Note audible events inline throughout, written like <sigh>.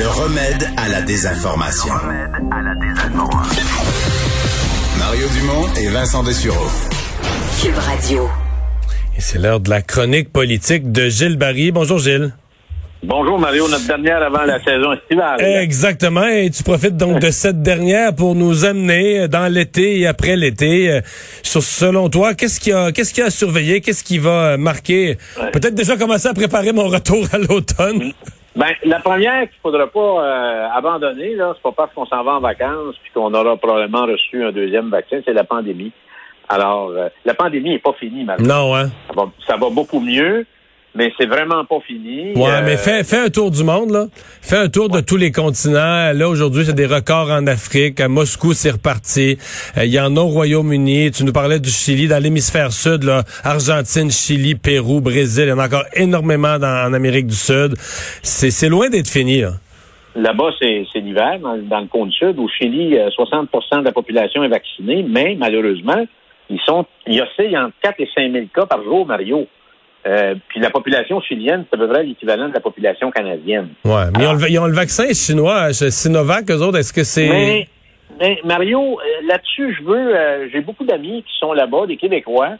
Le remède à la désinformation. Mario Dumont et Vincent Dessureau. Cube Radio. Et c'est l'heure de la chronique politique de Gilles Barry. Bonjour Gilles. Bonjour Mario, notre dernière avant la saison estivale. Exactement. Et tu profites donc de cette dernière pour nous amener dans l'été et après l'été. euh, Sur, selon toi, qu'est-ce qui a, qu'est-ce qui a à surveiller? Qu'est-ce qui va marquer? Peut-être déjà commencer à préparer mon retour à l'automne. Ben, la première qu'il faudra pas euh, abandonner, là, c'est pas parce qu'on s'en va en vacances puis qu'on aura probablement reçu un deuxième vaccin, c'est la pandémie. Alors, euh, la pandémie est pas finie, malheureusement. Non, hein? Ça va, ça va beaucoup mieux, mais c'est vraiment pas fini. Ouais, Euh, mais fais, fais un tour du monde, là. Fais un tour de tous les continents. Là, aujourd'hui, c'est des records en Afrique. À Moscou, c'est reparti. Euh, Il y en a au Royaume-Uni. Tu nous parlais du Chili, dans l'hémisphère sud, là. Argentine, Chili, Pérou, Brésil. Il y en a encore énormément dans, en Amérique du Sud. C'est, loin d'être fini, là. Là-bas, c'est l'hiver, dans, dans le cône sud. Au Chili, euh, 60% de la population est vaccinée, mais malheureusement, ils sont, il oscille entre 4 et 5 000 cas par jour, Mario. Euh, puis la population chilienne, c'est à peu près l'équivalent de la population canadienne. Ouais. Mais ils ont, le, ils ont le vaccin chinois, euh, Sinovac, eux autres. Est-ce que c'est... Mais, mais Mario, euh, là-dessus, je veux, euh, j'ai beaucoup d'amis qui sont là-bas, des Québécois,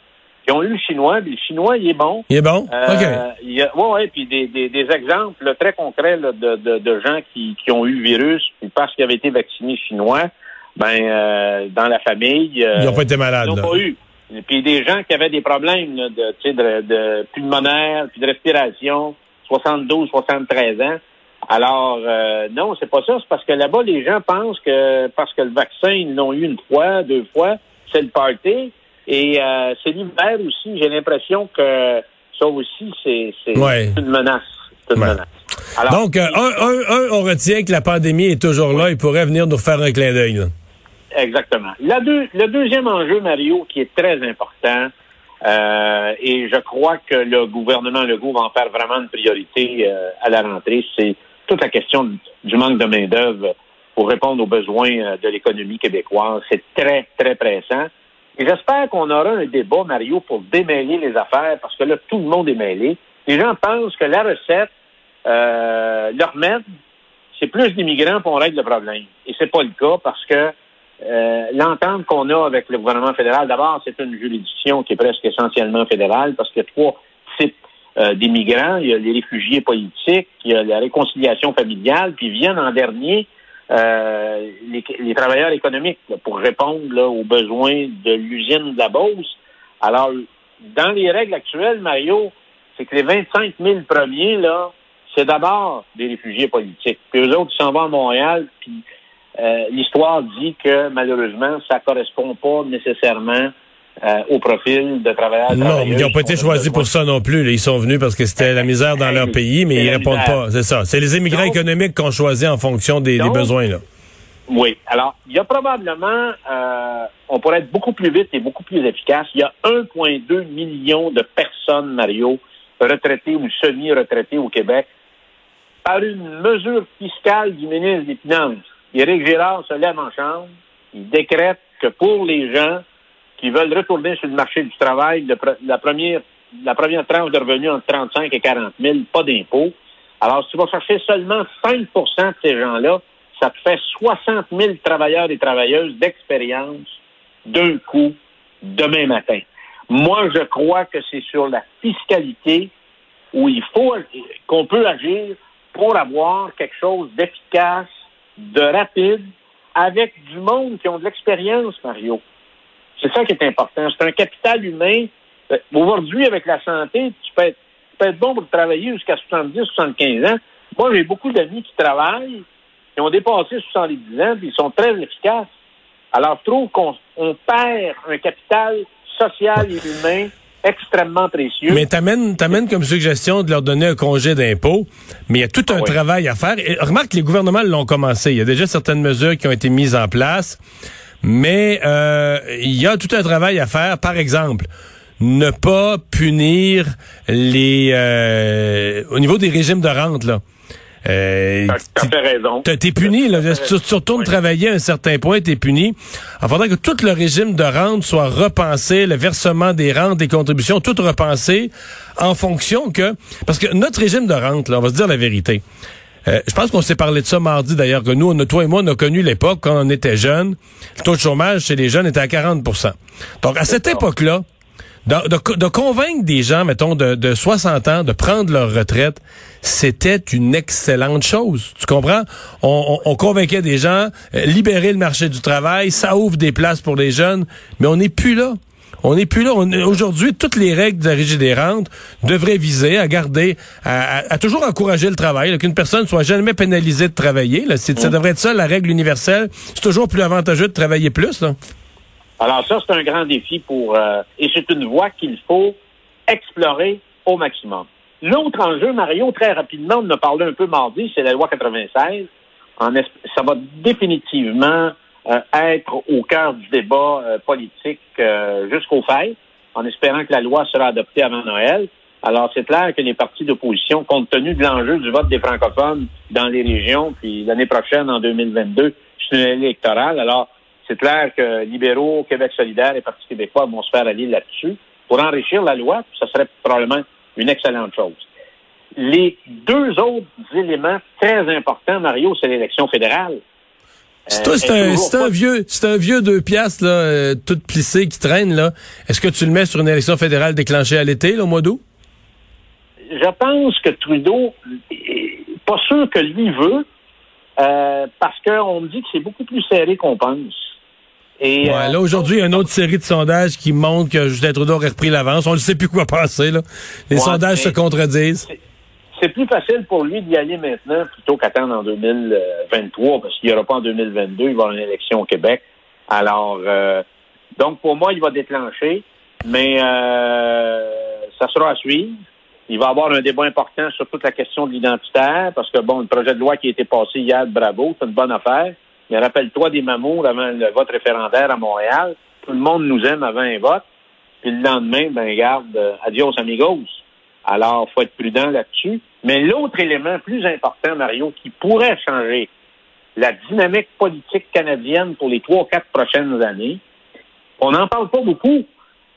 qui ont eu le chinois, puis le chinois, il est bon. Il est bon? Euh, OK. il y a, ouais, ouais, puis des, des, des exemples là, très concrets là, de, de, de gens qui, qui ont eu le virus, puis parce qu'ils avaient été vaccinés chinois, ben dans la famille, Ils n'ont pas été malades, ils n'ont pas eu. Puis des gens qui avaient des problèmes là, de, tu sais, de, de pulmonaire, puis de respiration, 72, 73 ans. Alors, euh, non, c'est pas ça. C'est parce que là-bas, les gens pensent que parce que le vaccin, ils l'ont eu une fois, deux fois, c'est le party. Et euh, c'est l'hiver aussi. J'ai l'impression que ça aussi, c'est Ouais. une menace. C'est une Ouais. menace. Alors, Donc, euh, un, un, un, on retient que la pandémie est toujours là. Il pourrait venir nous faire un clin d'œil. Exactement. Le deuxième enjeu, Mario, qui est très important, euh, et je crois que le gouvernement Legault va en faire vraiment une priorité euh, à la rentrée, c'est toute la question du manque de main-d'œuvre pour répondre aux besoins euh, de l'économie québécoise. C'est très, très pressant. Et j'espère qu'on aura un débat, Mario, pour démêler les affaires, parce que là, tout le monde est mêlé. Les gens pensent que la recette, euh, leur c'est plus d'immigrants pour règle le problème. Et c'est pas le cas parce que euh, l'entente qu'on a avec le gouvernement fédéral, d'abord, c'est une juridiction qui est presque essentiellement fédérale parce qu'il y a trois types euh, d'immigrants. Il y a les réfugiés politiques, il y a la réconciliation familiale, puis viennent en dernier euh, les, les travailleurs économiques là, pour répondre là, aux besoins de l'usine de la Beauce. Alors, dans les règles actuelles, Mario, c'est que les 25 000 premiers, là, c'est d'abord des réfugiés politiques. Puis eux autres, ils s'en vont à Montréal, puis euh, l'histoire dit que malheureusement, ça correspond pas nécessairement euh, au profil de travailleurs. Non, mais ils n'ont pas été choisis pour ça non plus. là. Ils sont venus parce que c'était la misère dans leur pays, mais ils la répondent misère. pas. C'est ça. C'est les immigrants Donc- économiques qu'on choisit en fonction des, besoins. Là. Oui. Alors, il y a probablement, euh, on pourrait être beaucoup plus vite et beaucoup plus efficace. Il y a 1,2 million de personnes, Mario, retraitées ou semi-retraitées au Québec, par une mesure fiscale du ministre des Finances. Éric Girard se lève en chambre, il décrète que pour les gens qui veulent retourner sur le marché du travail, la première la première tranche de revenus entre 35 et 40 000, pas d'impôt. Alors, si tu vas chercher seulement 5% de ces gens-là, ça te fait 60 000 travailleurs et travailleuses d'expérience d'un coup demain matin. Moi, je crois que c'est sur la fiscalité où il faut qu'on peut agir pour avoir quelque chose d'efficace, de rapide, avec du monde qui ont de l'expérience, Mario. C'est ça qui est important. C'est un capital humain. Euh, Aujourd'hui, avec la santé, tu peux être, bon pour travailler jusqu'à 70, 75 ans. Moi, j'ai beaucoup d'amis qui travaillent, qui ont dépassé 70 ans, puis ils sont très efficaces. Alors, je trouve qu'on on perd un capital social et humain extrêmement précieux. Mais t'amènes, t'amènes comme suggestion de leur donner un congé d'impôt, mais il y a tout un Ah oui. travail à faire. Et remarque que les gouvernements l'ont commencé. Il y a déjà certaines mesures qui ont été mises en place, mais euh, il y a tout un travail à faire. Par exemple, ne pas punir les euh, au niveau des régimes de rente là. Euh, Tu as fait raison. T'es puni, là. T'as tu, tu retournes Oui. travailler à un certain point, t'es puni. Il faudrait que tout le régime de rente soit repensé, le versement des rentes, des contributions, tout repensé en fonction que... Parce que notre régime de rente, là, on va se dire la vérité. Euh, je pense qu'on s'est parlé de ça mardi d'ailleurs, que nous, on a, toi et moi, on a connu l'époque quand on était jeunes. Le taux de chômage chez les jeunes était à 40% Donc, à cette époque-là, de, de, convaincre des gens, mettons, de, de 60 ans de prendre leur retraite, c'était une excellente chose. Tu comprends? On, on, convainquait des gens, euh, libérer le marché du travail, ça ouvre des places pour les jeunes, mais on n'est plus là. On n'est plus là. Aujourd'hui, toutes les règles de la régie des rentes devraient viser à garder, à, toujours encourager le travail, qu'une personne soit jamais pénalisée de travailler. Là. Ça mm. devrait être ça, la règle universelle. C'est toujours plus avantageux de travailler plus. Là. Alors ça, c'est un grand défi pour... Euh, et c'est une voie qu'il faut explorer au maximum. L'autre enjeu, Mario, très rapidement, on en a parlé un peu mardi, c'est la loi 96. En ça va définitivement euh, être au cœur du débat euh, politique jusqu'au fait, en espérant que la loi sera adoptée avant Noël. Alors, c'est clair que les partis d'opposition, compte tenu de l'enjeu du vote des francophones dans les régions, puis l'année prochaine, en 2022, c'est une électorale. Alors, c'est clair que libéraux, Québec solidaire et Parti québécois vont se faire aller là-dessus pour enrichir la loi. Ça serait probablement une excellente chose. Les deux autres éléments très importants, Mario, c'est l'élection fédérale. C'est un, vieux, c'est un vieux deux piastres là, euh, tout plissé qui traîne là. Est-ce que tu le mets sur une élection fédérale déclenchée à l'été, au mois d'août? Je pense que Trudeau, pas sûr que lui veut, euh, parce qu'on me dit que c'est beaucoup plus serré qu'on pense. Et, ouais, là, aujourd'hui, il y a une autre série de sondages qui montrent que Justin Trudeau aurait repris l'avance. On ne sait plus quoi <laughs> penser. Là. Les sondages se contredisent. C'est plus facile pour lui d'y aller maintenant plutôt qu'attendre en 2023, parce qu'il n'y aura pas en 2022, il va y avoir une élection au Québec. Alors, euh, donc pour moi, il va déclencher, mais euh, ça sera à suivre. Il va y avoir un débat important sur toute la question de l'identitaire, parce que, bon, le projet de loi qui a été passé hier, bravo, c'est une bonne affaire. Mais rappelle-toi des mamours avant le vote référendaire à Montréal. Tout le monde nous aime avant un vote. Puis le lendemain, ben garde, euh, adios amigos. Alors, faut être prudent là-dessus. Mais l'autre élément plus important, Mario, qui pourrait changer la dynamique politique canadienne pour les trois, quatre prochaines années, on n'en parle pas beaucoup.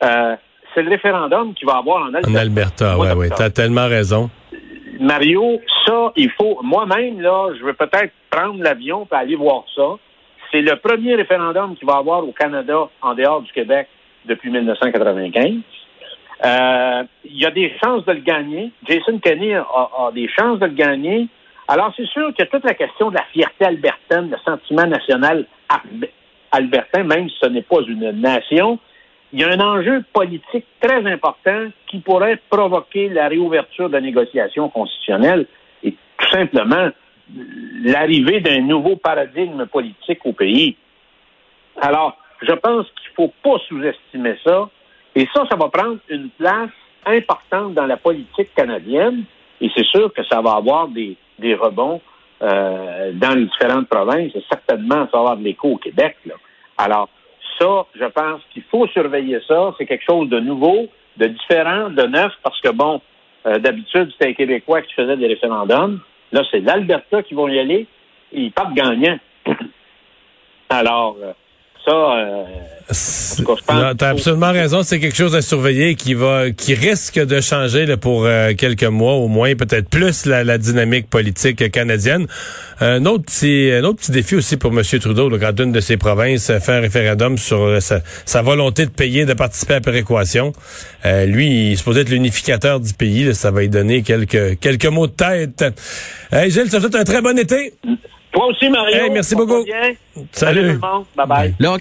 Euh, c'est le référendum qui va avoir en Alberta. En Alberta, oui, oui. Tu as tellement raison. Mario, ça, il faut. Moi-même, là, je vais peut-être prendre l'avion pour aller voir ça. C'est le premier référendum qu'il va avoir au Canada en dehors du Québec depuis 1995. Euh, il y a des chances de le gagner. Jason Kenney a, des chances de le gagner. Alors, c'est sûr que toute la question de la fierté albertaine, le sentiment national albertain, même si ce n'est pas une nation, il y a un enjeu politique très important qui pourrait provoquer la réouverture de négociations constitutionnelles et tout simplement l'arrivée d'un nouveau paradigme politique au pays. Alors, je pense qu'il ne faut pas sous-estimer ça. Et ça, ça va prendre une place importante dans la politique canadienne. Et c'est sûr que ça va avoir des, rebonds euh, dans les différentes provinces. Et certainement, ça va avoir de l'écho au Québec. Alors, ça, je pense qu'il faut surveiller ça. C'est quelque chose de nouveau, de différent, de neuf, parce que, bon, euh, d'habitude, c'était les Québécois qui faisaient des référendums. Là, c'est l'Alberta qui vont y aller et ils partent gagnants. <clears throat> Alors, euh, ça, euh, tu as absolument raison. C'est quelque chose à surveiller qui va, qui risque de changer là, pour euh, quelques mois au moins, peut-être plus la, dynamique politique canadienne. Un autre petit, un autre petit défi aussi pour M. Trudeau, là, quand une de ses provinces fait un référendum sur euh, sa, volonté de payer, de participer à la péréquation. Euh, lui, il se peut être l'unificateur du pays. ça va lui donner quelques, quelques mots de tête. Hey, Gilles, ça fait un très bon été. Toi aussi, Mario. merci beaucoup. Salut. Salut tout le monde. Bye bye.